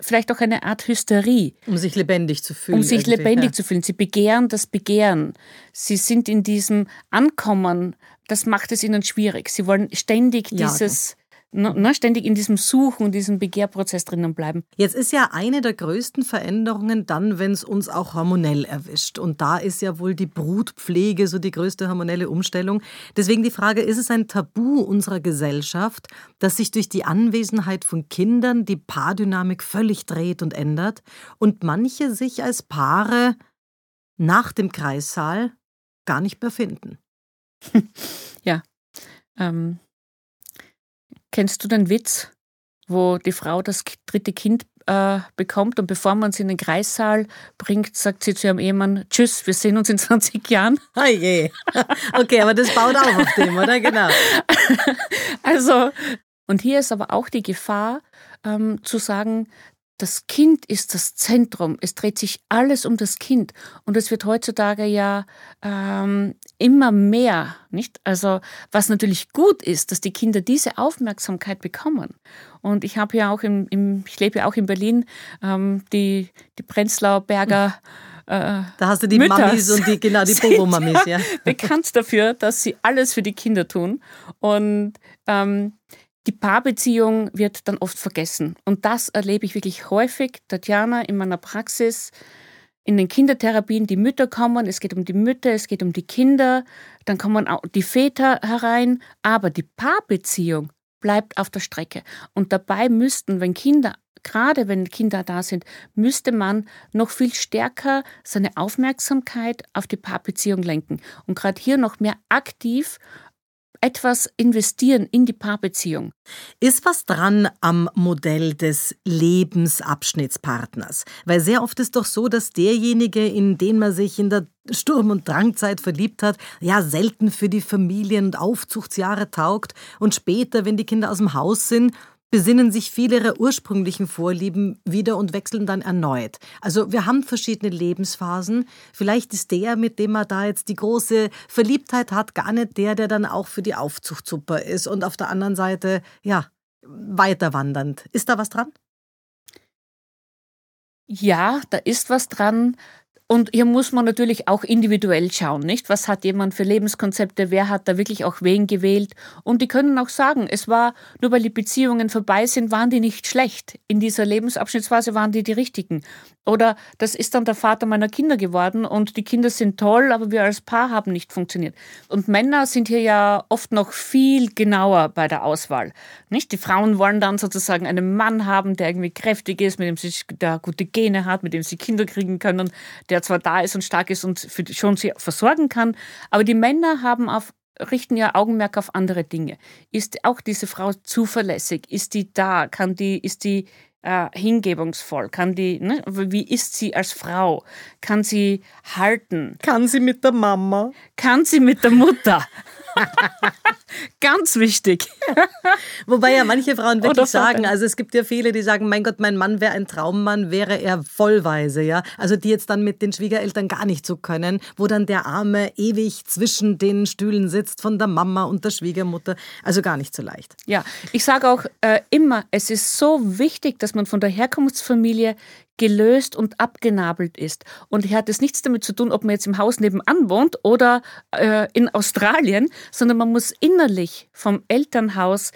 vielleicht auch eine Art Hysterie. Um sich lebendig zu fühlen. Um sich lebendig ja. zu fühlen. Sie begehren das Begehren. Sie sind in diesem Ankommen, das macht es ihnen schwierig. Sie wollen ständig dieses ne, ne, ständig in diesem Suchen und diesem Begehrprozess drinnen bleiben. Jetzt ist ja eine der größten Veränderungen dann, wenn es uns auch hormonell erwischt. Und da ist ja wohl die Brutpflege so die größte hormonelle Umstellung. Deswegen die Frage, ist es ein Tabu unserer Gesellschaft, dass sich durch die Anwesenheit von Kindern die Paardynamik völlig dreht und ändert und manche sich als Paare nach dem Kreissaal gar nicht mehr finden? ja. Ähm, Kennst du den Witz, wo die Frau das dritte Kind äh, bekommt und bevor man sie in den Kreissaal bringt, sagt sie zu ihrem Ehemann, tschüss, wir sehen uns in 20 Jahren. Oh je. Okay, aber das baut auch auf dem, oder? Genau. Also, und hier ist aber auch die Gefahr, ähm, zu sagen, das Kind ist das Zentrum. Es dreht sich alles um das Kind. Und es wird heutzutage ja ähm, immer mehr, nicht? Also, was natürlich gut ist, dass die Kinder diese Aufmerksamkeit bekommen. Und ich habe ja auch im, im, ich lebe ja auch in Berlin, ähm, die, die Prenzlauer Berger. Äh, da hast du die Mütters Mamis und die, genau, die Bobo-Mamis, ja. Bekannt dafür, dass sie alles für die Kinder tun. Und ähm, die Paarbeziehung wird dann oft vergessen. Und das erlebe ich wirklich häufig, Tatjana, in meiner Praxis, in den Kindertherapien, die Mütter kommen, es geht um die Mütter, es geht um die Kinder, dann kommen auch die Väter herein, aber die Paarbeziehung bleibt auf der Strecke. Und dabei müssten, wenn Kinder, gerade wenn Kinder da sind, müsste man noch viel stärker seine Aufmerksamkeit auf die Paarbeziehung lenken. Und gerade hier noch mehr aktiv etwas investieren in die Paarbeziehung. Ist was dran am Modell des Lebensabschnittspartners? Weil sehr oft ist doch so, dass derjenige, in den man sich in der Sturm- und Drangzeit verliebt hat, ja selten für die Familien- und Aufzuchtsjahre taugt und später, wenn die Kinder aus dem Haus sind, besinnen sich viele ihrer ursprünglichen Vorlieben wieder und wechseln dann erneut. Also wir haben verschiedene Lebensphasen. Vielleicht ist der, mit dem man da jetzt die große Verliebtheit hat, gar nicht der, der dann auch für die Aufzucht super ist und auf der anderen Seite, ja, weiter wandernd. Ist da was dran? Ja, da ist was dran. Und hier muss man natürlich auch individuell schauen, nicht? Was hat jemand für Lebenskonzepte? Wer hat da wirklich auch wen gewählt? Und die können auch sagen, es war, nur weil die Beziehungen vorbei sind, waren die nicht schlecht. In dieser Lebensabschnittsphase waren die die richtigen. Oder das ist dann der Vater meiner Kinder geworden und die Kinder sind toll, aber wir als Paar haben nicht funktioniert. Und Männer sind hier ja oft noch viel genauer bei der Auswahl, nicht? Die Frauen wollen dann sozusagen einen Mann haben, der irgendwie kräftig ist, mit dem sie der gute Gene hat, mit dem sie Kinder kriegen können, der zwar da ist und stark ist und für, schon sie versorgen kann, aber die Männer haben auf richten ihr Augenmerk auf andere Dinge. Ist auch diese Frau zuverlässig? Ist die da? Kann die, ist die äh, hingebungsvoll? Kann die, ne? wie ist sie als Frau? Kann sie halten? Kann sie mit der Mama? Kann sie mit der Mutter? Ganz wichtig. Wobei ja manche Frauen wirklich sagen, also es gibt ja viele, die sagen, mein Gott, mein Mann wäre ein Traummann, wäre er vollweise, ja. Also die jetzt dann mit den Schwiegereltern gar nicht so können, wo dann der Arme ewig zwischen den Stühlen sitzt von der Mama und der Schwiegermutter. Also gar nicht so leicht. Ja, ich sage auch äh, immer, es ist so wichtig, dass man von der Herkunftsfamilie gelöst und abgenabelt ist. Und hier hat es nichts damit zu tun, ob man jetzt im Haus nebenan wohnt oder äh, in Australien, sondern man muss innerlich vom Elternhaus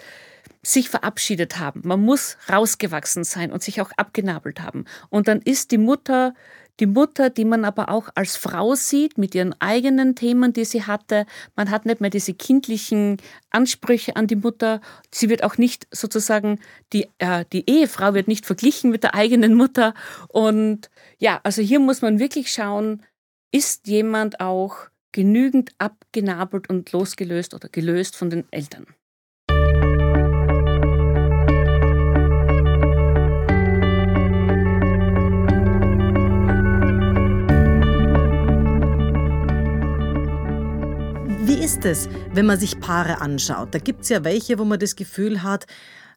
sich verabschiedet haben. Man muss rausgewachsen sein und sich auch abgenabelt haben. Und dann ist die Mutter die Mutter, die man aber auch als Frau sieht, mit ihren eigenen Themen, die sie hatte. Man hat nicht mehr diese kindlichen Ansprüche an die Mutter. Sie wird auch nicht sozusagen, die, äh, die Ehefrau wird nicht verglichen mit der eigenen Mutter. Und ja, also hier muss man wirklich schauen, ist jemand auch genügend abgenabelt und losgelöst oder gelöst von den Eltern. Ist es, wenn man sich Paare anschaut? Da gibt es ja welche, wo man das Gefühl hat,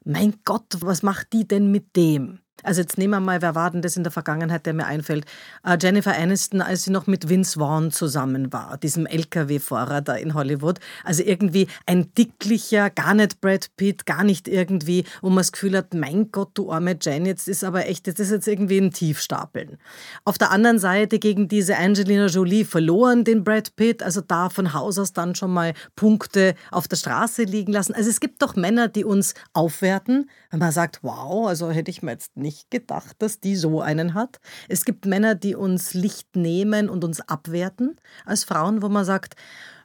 mein Gott, was macht die denn mit dem? Also jetzt nehmen wir mal, wer war denn das in der Vergangenheit, der mir einfällt? Uh, Jennifer Aniston, als sie noch mit Vince Vaughn zusammen war, diesem LKW-Fahrer da in Hollywood. Also irgendwie ein dicklicher, gar nicht Brad Pitt, gar nicht irgendwie, wo man das Gefühl hat, mein Gott, du arme Jen, jetzt ist aber echt, das ist jetzt irgendwie ein Tiefstapeln. Auf der anderen Seite gegen diese Angelina Jolie verloren den Brad Pitt, also da von Haus aus dann schon mal Punkte auf der Straße liegen lassen. Also es gibt doch Männer, die uns aufwerten, wenn man sagt, wow, also hätte ich mir jetzt nicht nicht gedacht, dass die so einen hat. Es gibt Männer, die uns Licht nehmen und uns abwerten als Frauen, wo man sagt,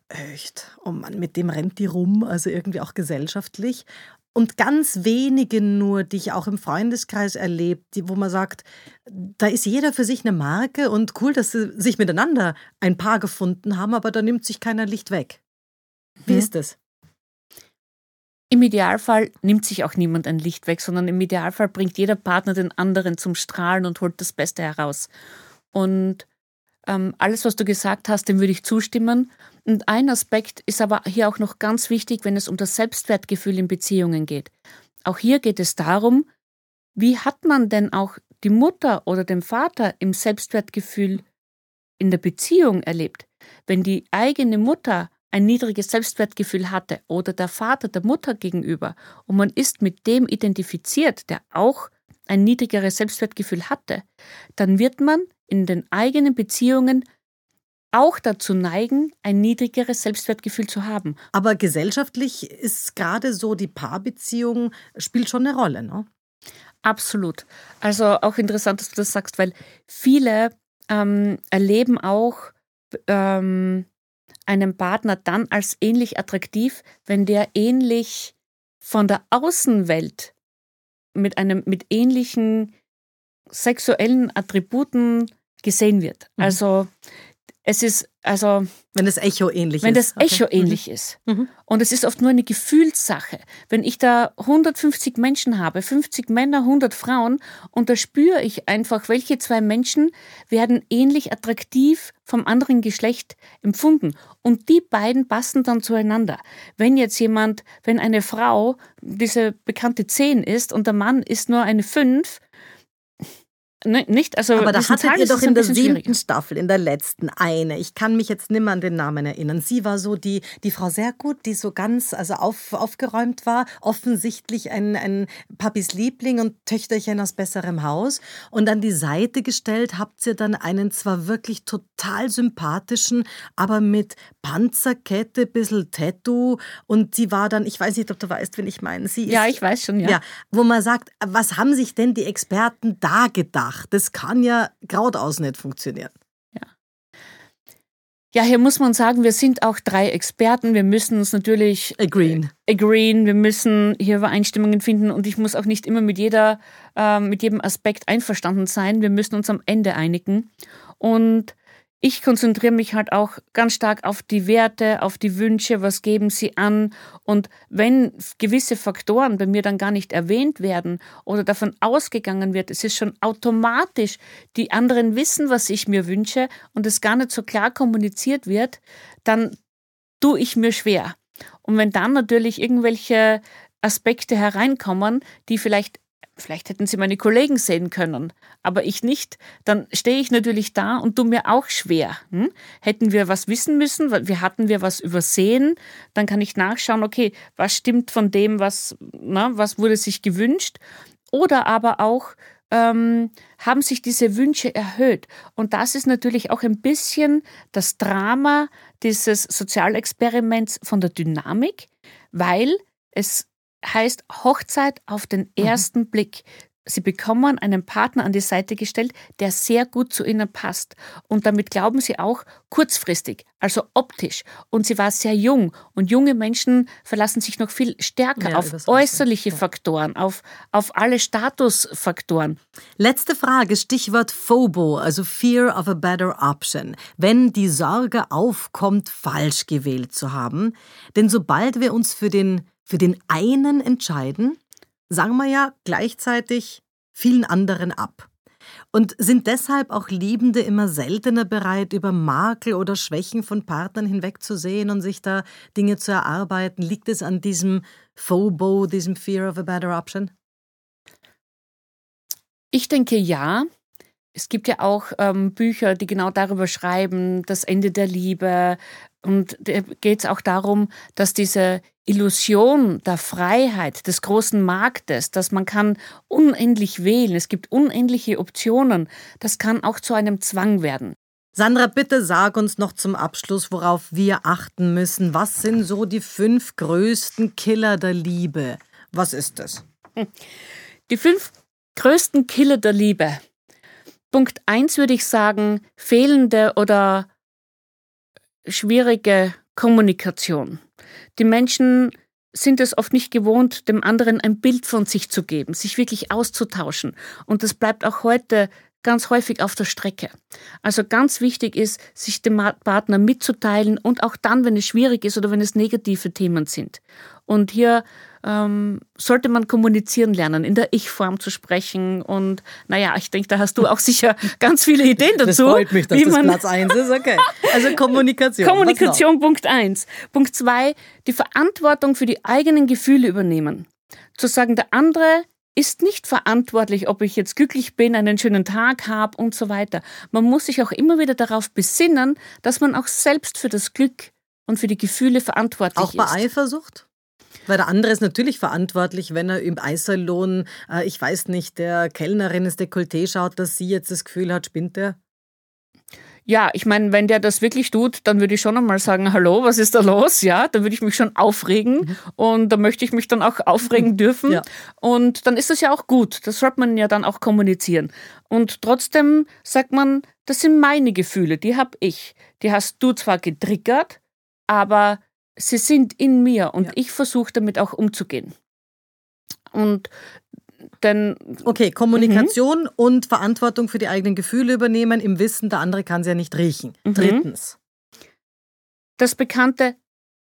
echt, oh Mann, mit dem rennt die rum, also irgendwie auch gesellschaftlich. Und ganz wenige nur, die ich auch im Freundeskreis erlebe, wo man sagt, da ist jeder für sich eine Marke und cool, dass sie sich miteinander ein Paar gefunden haben, aber da nimmt sich keiner Licht weg. Wie hm. ist das? Im Idealfall nimmt sich auch niemand ein Licht weg, sondern im Idealfall bringt jeder Partner den anderen zum Strahlen und holt das Beste heraus. Und ähm, alles, was du gesagt hast, dem würde ich zustimmen. Und ein Aspekt ist aber hier auch noch ganz wichtig, wenn es um das Selbstwertgefühl in Beziehungen geht. Auch hier geht es darum, wie hat man denn auch die Mutter oder den Vater im Selbstwertgefühl in der Beziehung erlebt? Wenn die eigene Mutter ein niedriges Selbstwertgefühl hatte oder der Vater der Mutter gegenüber und man ist mit dem identifiziert, der auch ein niedrigeres Selbstwertgefühl hatte, dann wird man in den eigenen Beziehungen auch dazu neigen, ein niedrigeres Selbstwertgefühl zu haben. Aber gesellschaftlich ist gerade so, die Paarbeziehung spielt schon eine Rolle, ne? Absolut. Also auch interessant, dass du das sagst, weil viele ähm, erleben auch ähm, einen Partner dann als ähnlich attraktiv, wenn der ähnlich von der Außenwelt mit einem mit ähnlichen sexuellen Attributen gesehen wird. Mhm. Also es ist also wenn das Echo ähnlich wenn ist. Wenn das Echo okay. Mhm. ähnlich mhm. ist. Und es ist oft nur eine Gefühlssache. Wenn ich da 150 Menschen habe, 50 Männer, 100 Frauen, und da spüre ich einfach, welche zwei Menschen werden ähnlich attraktiv vom anderen Geschlecht empfunden. Und die beiden passen dann zueinander. Wenn jetzt jemand, wenn eine Frau diese bekannte 10 ist und der Mann ist nur eine 5, Ne, nicht? Also Aber da hattet ihr doch in der siebten Staffel, in der letzten, eine. Ich kann mich jetzt nimmer an den Namen erinnern. Sie war so die, die Frau sehr gut, die so ganz also auf, aufgeräumt war. Offensichtlich ein, ein Papis Liebling und Töchterchen aus besserem Haus. Und an die Seite gestellt habt ihr dann einen zwar wirklich total sympathischen, aber mit Panzerkette, bisschen Tattoo. Und die war dann, ich weiß nicht, ob du weißt, wen ich meine. Sie ist, ja, ich weiß schon, ja. ja. Wo man sagt, was haben sich denn die Experten da gedacht? Ach, das kann ja geradeaus nicht funktionieren. Ja. Ja, hier muss man sagen, wir sind auch drei Experten. Wir müssen uns natürlich agreeen. Äh, agreeen. Wir müssen hier Übereinstimmungen finden und ich muss auch nicht immer mit jeder, äh, mit jedem Aspekt einverstanden sein. Wir müssen uns am Ende einigen. Und ich konzentriere mich halt auch ganz stark auf die Werte, auf die Wünsche, was geben sie an. Und wenn gewisse Faktoren bei mir dann gar nicht erwähnt werden oder davon ausgegangen wird, es ist schon automatisch, die anderen wissen, was ich mir wünsche und es gar nicht so klar kommuniziert wird, dann tue ich mir schwer. Und wenn dann natürlich irgendwelche Aspekte hereinkommen, die vielleicht Vielleicht hätten Sie meine Kollegen sehen können, aber ich nicht. Dann stehe ich natürlich da und tue mir auch schwer. Hm? Hätten wir was wissen müssen, wir hatten wir was übersehen, dann kann ich nachschauen, okay, was stimmt von dem, was, na, was wurde sich gewünscht. Oder aber auch, ähm, haben sich diese Wünsche erhöht. Und das ist natürlich auch ein bisschen das Drama dieses Sozialexperiments von der Dynamik, weil es heißt Hochzeit auf den mhm. ersten mhm. Blick. Sie bekommen einen Partner an die Seite gestellt, der sehr gut zu ihnen passt. Und damit glauben sie auch kurzfristig, also optisch. Und sie war sehr jung. Und junge Menschen verlassen sich noch viel stärker ja, auf äußerliche ja. Faktoren, auf, auf alle Statusfaktoren. Letzte Frage, Stichwort FOBO, also Fear of a Better Option. Wenn die Sorge aufkommt, falsch gewählt zu haben. Denn sobald wir uns für den für den einen entscheiden, sagen wir ja gleichzeitig vielen anderen ab. Und sind deshalb auch Liebende immer seltener bereit, über Makel oder Schwächen von Partnern hinwegzusehen und sich da Dinge zu erarbeiten? Liegt es an diesem FOBO, diesem Fear of a Better Option? Ich denke ja. Es gibt ja auch ähm, Bücher, die genau darüber schreiben, das Ende der Liebe. Und da geht es auch darum, dass diese Illusion der Freiheit, des großen Marktes, dass man kann unendlich wählen, es gibt unendliche Optionen, das kann auch zu einem Zwang werden. Sandra, bitte sag uns noch zum Abschluss, worauf wir achten müssen. Was sind so die fünf größten Killer der Liebe? Was ist das? Die fünf größten Killer der Liebe. Punkt eins würde ich sagen, fehlende oder schwierige Kommunikation. Die Menschen sind es oft nicht gewohnt, dem anderen ein Bild von sich zu geben, sich wirklich auszutauschen. Und das bleibt auch heute ganz häufig auf der Strecke. Also ganz wichtig ist, sich dem Partner mitzuteilen und auch dann, wenn es schwierig ist oder wenn es negative Themen sind. Und hier ähm, sollte man kommunizieren lernen, in der Ich-Form zu sprechen. Und naja, ich denke, da hast du auch sicher ganz viele Ideen dazu. Das freut mich, dass das Platz eins ist. Okay. Also Kommunikation. Kommunikation, Punkt eins. Punkt zwei, die Verantwortung für die eigenen Gefühle übernehmen. Zu sagen, der andere ist nicht verantwortlich, ob ich jetzt glücklich bin, einen schönen Tag habe und so weiter. Man muss sich auch immer wieder darauf besinnen, dass man auch selbst für das Glück und für die Gefühle verantwortlich ist. Auch bei Eifersucht? Weil der andere ist natürlich verantwortlich, wenn er im Eissalon, äh, ich weiß nicht, der Kellnerin ins Dekolleté schaut, dass sie jetzt das Gefühl hat, spinnt er? Ja, ich meine, wenn der das wirklich tut, dann würde ich schon einmal sagen, hallo, was ist da los? Ja, dann würde ich mich schon aufregen mhm. und da möchte ich mich dann auch aufregen mhm. dürfen. Ja. Und dann ist das ja auch gut. Das sollte man ja dann auch kommunizieren. Und trotzdem sagt man, das sind meine Gefühle, die habe ich. Die hast du zwar getriggert, aber sie sind in mir und ja. ich versuche damit auch umzugehen. Und denn okay, Kommunikation mhm. und Verantwortung für die eigenen Gefühle übernehmen, im Wissen, der andere kann sie ja nicht riechen. Mhm. Drittens. Das Bekannte,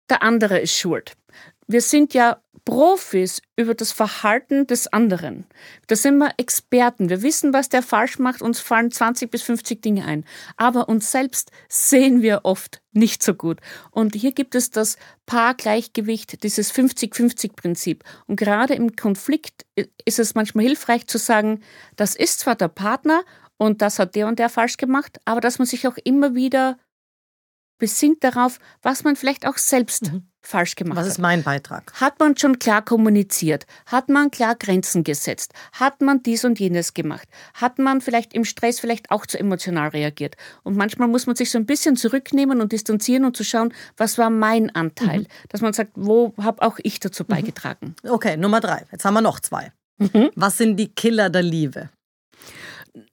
der andere ist schuld. Wir sind ja Profis über das Verhalten des anderen. Da sind wir Experten. Wir wissen, was der falsch macht. Uns fallen 20 bis 50 Dinge ein. Aber uns selbst sehen wir oft nicht so gut. Und hier gibt es das Paargleichgewicht, dieses 50-50-Prinzip. Und gerade im Konflikt ist es manchmal hilfreich zu sagen, das ist zwar der Partner und das hat der und der falsch gemacht, aber dass man sich auch immer wieder besinnt darauf, was man vielleicht auch selbst mhm. Falsch gemacht hat. Was ist mein Beitrag? Hat man schon klar kommuniziert? Hat man klar Grenzen gesetzt? Hat man dies und jenes gemacht? Hat man vielleicht im Stress vielleicht auch zu emotional reagiert? Und manchmal muss man sich so ein bisschen zurücknehmen und distanzieren und zu schauen, was war mein Anteil? Mhm. Dass man sagt, wo habe auch ich dazu mhm. beigetragen? Okay, Nummer drei. Jetzt haben wir noch zwei. Mhm. Was sind die Killer der Liebe?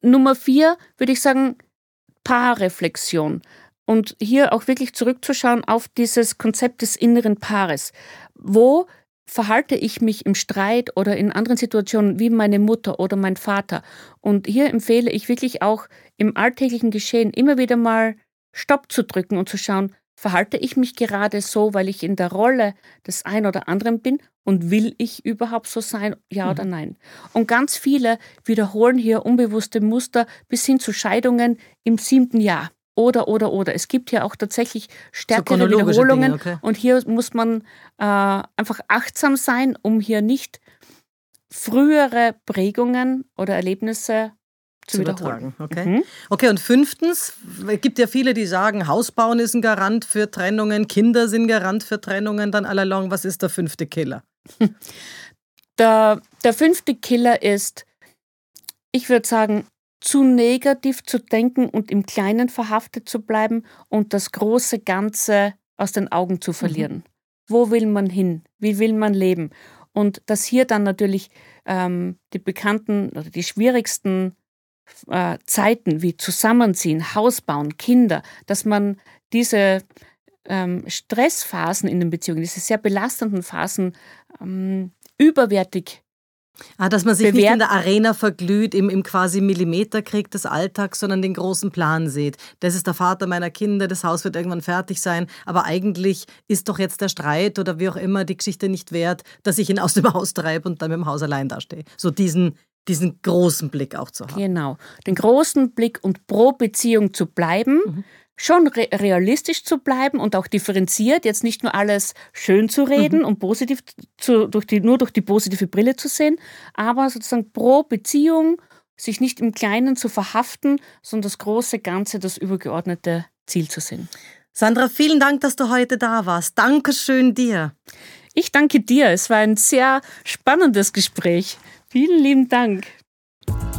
Nummer vier würde ich sagen, Paarreflexion. Und hier auch wirklich zurückzuschauen auf dieses Konzept des inneren Paares. Wo verhalte ich mich im Streit oder in anderen Situationen wie meine Mutter oder mein Vater? Und hier empfehle ich wirklich auch im alltäglichen Geschehen immer wieder mal Stopp zu drücken und zu schauen, verhalte ich mich gerade so, weil ich in der Rolle des einen oder anderen bin und will ich überhaupt so sein, ja oder mhm. nein? Und ganz viele wiederholen hier unbewusste Muster bis hin zu Scheidungen im siebten Jahr. Oder, oder, oder. Es gibt ja auch tatsächlich stärkere so Wiederholungen. Dinge, okay. Und hier muss man äh, einfach achtsam sein, um hier nicht frühere Prägungen oder Erlebnisse zu, zu übertragen. Okay. Mhm. okay, und fünftens, es gibt ja viele, die sagen, Hausbauen ist ein Garant für Trennungen, Kinder sind Garant für Trennungen, dann allalong, was ist der fünfte Killer? Der, der fünfte Killer ist, ich würde sagen, zu negativ zu denken und im Kleinen verhaftet zu bleiben und das große Ganze aus den Augen zu verlieren. Mhm. Wo will man hin? Wie will man leben? Und dass hier dann natürlich ähm, die bekannten oder die schwierigsten äh, Zeiten wie Zusammenziehen, Haus bauen, Kinder, dass man diese ähm, Stressphasen in den Beziehungen, diese sehr belastenden Phasen ähm, überwertig Ah, dass man sich bewährt. nicht in der Arena verglüht, im, im quasi Millimeterkrieg des Alltags, sondern den großen Plan sieht. Das ist der Vater meiner Kinder, das Haus wird irgendwann fertig sein, aber eigentlich ist doch jetzt der Streit oder wie auch immer die Geschichte nicht wert, dass ich ihn aus dem Haus treibe und dann mit dem Haus allein dastehe. So diesen, diesen großen Blick auch zu haben. Genau, den großen Blick und pro Beziehung zu bleiben. Mhm schon re realistisch zu bleiben und auch differenziert, jetzt nicht nur alles schön zu reden mhm. und positiv zu, durch die, nur durch die positive Brille zu sehen, aber sozusagen pro Beziehung sich nicht im Kleinen zu verhaften, sondern das große Ganze, das übergeordnete Ziel zu sehen. Sandra, vielen Dank, dass du heute da warst. Dankeschön dir. Ich danke dir. Es war ein sehr spannendes Gespräch. Vielen lieben Dank.